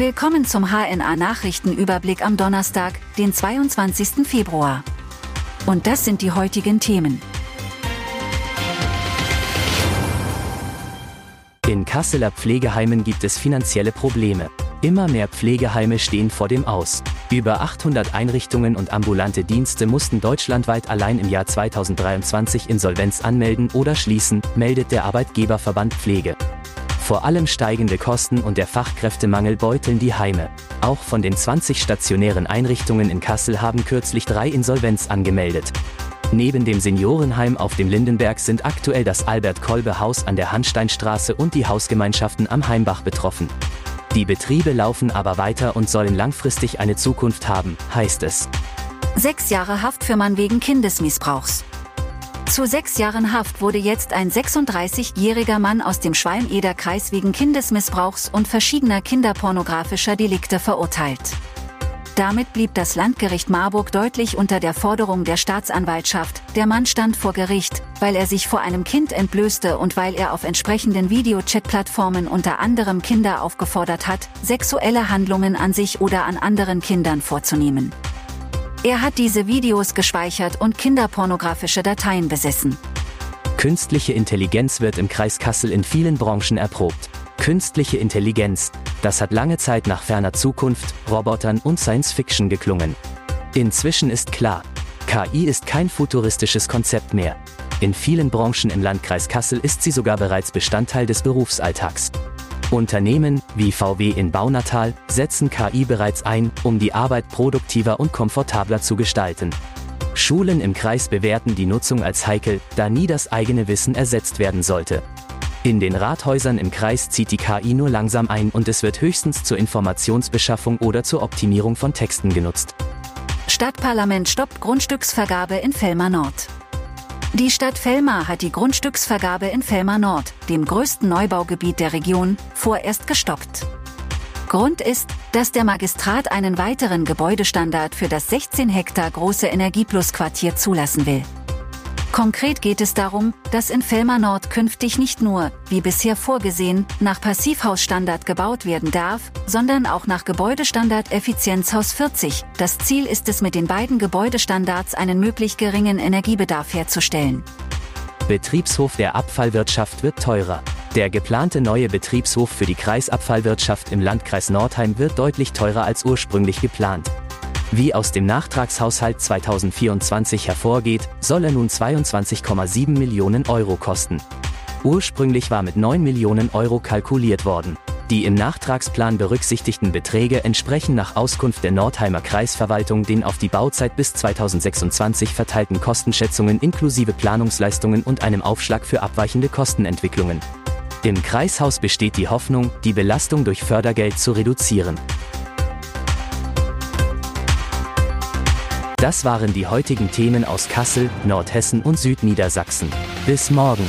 Willkommen zum HNA Nachrichtenüberblick am Donnerstag, den 22. Februar. Und das sind die heutigen Themen. In Kasseler Pflegeheimen gibt es finanzielle Probleme. Immer mehr Pflegeheime stehen vor dem Aus. Über 800 Einrichtungen und ambulante Dienste mussten deutschlandweit allein im Jahr 2023 Insolvenz anmelden oder schließen, meldet der Arbeitgeberverband Pflege. Vor allem steigende Kosten und der Fachkräftemangel beuteln die Heime. Auch von den 20 stationären Einrichtungen in Kassel haben kürzlich drei Insolvenz angemeldet. Neben dem Seniorenheim auf dem Lindenberg sind aktuell das Albert-Kolbe-Haus an der Hansteinstraße und die Hausgemeinschaften am Heimbach betroffen. Die Betriebe laufen aber weiter und sollen langfristig eine Zukunft haben, heißt es. Sechs Jahre Haft für Mann wegen Kindesmissbrauchs. Zu sechs Jahren Haft wurde jetzt ein 36-jähriger Mann aus dem Schwalm-Eder-Kreis wegen Kindesmissbrauchs und verschiedener kinderpornografischer Delikte verurteilt. Damit blieb das Landgericht Marburg deutlich unter der Forderung der Staatsanwaltschaft. Der Mann stand vor Gericht, weil er sich vor einem Kind entblößte und weil er auf entsprechenden Videochat-Plattformen unter anderem Kinder aufgefordert hat, sexuelle Handlungen an sich oder an anderen Kindern vorzunehmen. Er hat diese Videos gespeichert und kinderpornografische Dateien besessen. Künstliche Intelligenz wird im Kreis Kassel in vielen Branchen erprobt. Künstliche Intelligenz, das hat lange Zeit nach ferner Zukunft, Robotern und Science Fiction geklungen. Inzwischen ist klar, KI ist kein futuristisches Konzept mehr. In vielen Branchen im Landkreis Kassel ist sie sogar bereits Bestandteil des Berufsalltags. Unternehmen, wie VW in Baunatal, setzen KI bereits ein, um die Arbeit produktiver und komfortabler zu gestalten. Schulen im Kreis bewerten die Nutzung als heikel, da nie das eigene Wissen ersetzt werden sollte. In den Rathäusern im Kreis zieht die KI nur langsam ein und es wird höchstens zur Informationsbeschaffung oder zur Optimierung von Texten genutzt. Stadtparlament stoppt Grundstücksvergabe in Fellmar Nord. Die Stadt Fellmar hat die Grundstücksvergabe in Fellmar Nord, dem größten Neubaugebiet der Region, vorerst gestoppt. Grund ist, dass der Magistrat einen weiteren Gebäudestandard für das 16 Hektar große Energieplus-Quartier zulassen will. Konkret geht es darum, dass in Fellmar Nord künftig nicht nur, wie bisher vorgesehen, nach Passivhausstandard gebaut werden darf, sondern auch nach Gebäudestandard Effizienzhaus 40. Das Ziel ist es mit den beiden Gebäudestandards einen möglich geringen Energiebedarf herzustellen. Betriebshof der Abfallwirtschaft wird teurer. Der geplante neue Betriebshof für die Kreisabfallwirtschaft im Landkreis Nordheim wird deutlich teurer als ursprünglich geplant. Wie aus dem Nachtragshaushalt 2024 hervorgeht, soll er nun 22,7 Millionen Euro kosten. Ursprünglich war mit 9 Millionen Euro kalkuliert worden. Die im Nachtragsplan berücksichtigten Beträge entsprechen nach Auskunft der Nordheimer Kreisverwaltung den auf die Bauzeit bis 2026 verteilten Kostenschätzungen inklusive Planungsleistungen und einem Aufschlag für abweichende Kostenentwicklungen. Im Kreishaus besteht die Hoffnung, die Belastung durch Fördergeld zu reduzieren. Das waren die heutigen Themen aus Kassel, Nordhessen und Südniedersachsen. Bis morgen.